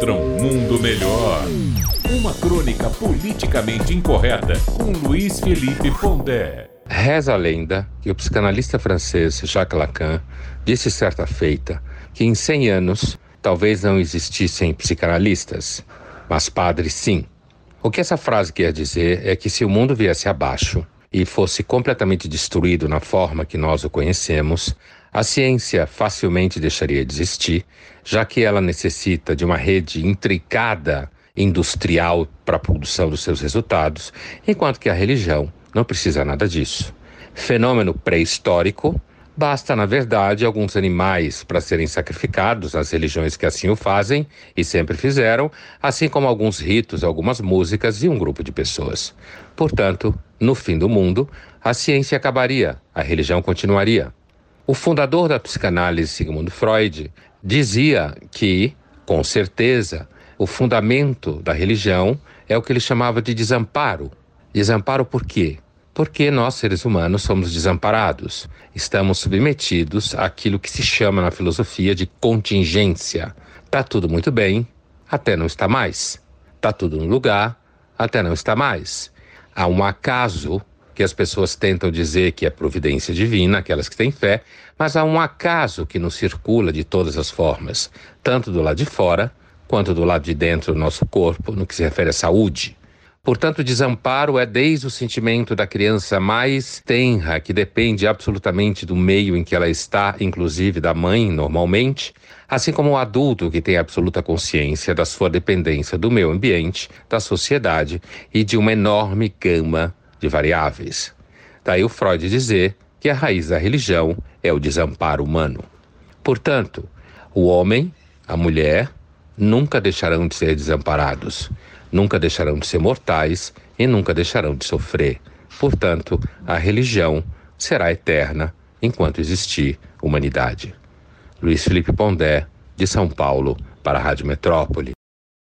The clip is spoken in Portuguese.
contra um mundo melhor. Uma crônica politicamente incorreta com Luiz Felipe Pondé. Reza a lenda que o psicanalista francês Jacques Lacan disse certa feita que em 100 anos talvez não existissem psicanalistas, mas padres sim. O que essa frase quer dizer é que se o mundo viesse abaixo e fosse completamente destruído na forma que nós o conhecemos, a ciência facilmente deixaria de existir, já que ela necessita de uma rede intricada industrial para a produção dos seus resultados, enquanto que a religião não precisa nada disso. Fenômeno pré-histórico, basta, na verdade, alguns animais para serem sacrificados nas religiões que assim o fazem e sempre fizeram, assim como alguns ritos, algumas músicas e um grupo de pessoas. Portanto, no fim do mundo, a ciência acabaria, a religião continuaria. O fundador da psicanálise, Sigmund Freud, dizia que, com certeza, o fundamento da religião é o que ele chamava de desamparo. Desamparo por quê? Porque nós, seres humanos, somos desamparados. Estamos submetidos àquilo que se chama na filosofia de contingência. Tá tudo muito bem, até não está mais. Tá tudo no lugar, até não está mais. Há um acaso que as pessoas tentam dizer que é providência divina, aquelas que têm fé, mas há um acaso que nos circula de todas as formas, tanto do lado de fora quanto do lado de dentro do nosso corpo, no que se refere à saúde. Portanto, desamparo é desde o sentimento da criança mais tenra, que depende absolutamente do meio em que ela está, inclusive da mãe, normalmente, assim como o adulto que tem absoluta consciência da sua dependência do meio ambiente, da sociedade e de uma enorme gama de variáveis. Daí o Freud dizer que a raiz da religião é o desamparo humano. Portanto, o homem, a mulher, nunca deixarão de ser desamparados, nunca deixarão de ser mortais e nunca deixarão de sofrer. Portanto, a religião será eterna enquanto existir humanidade. Luiz Felipe Pondé, de São Paulo, para a Rádio Metrópole.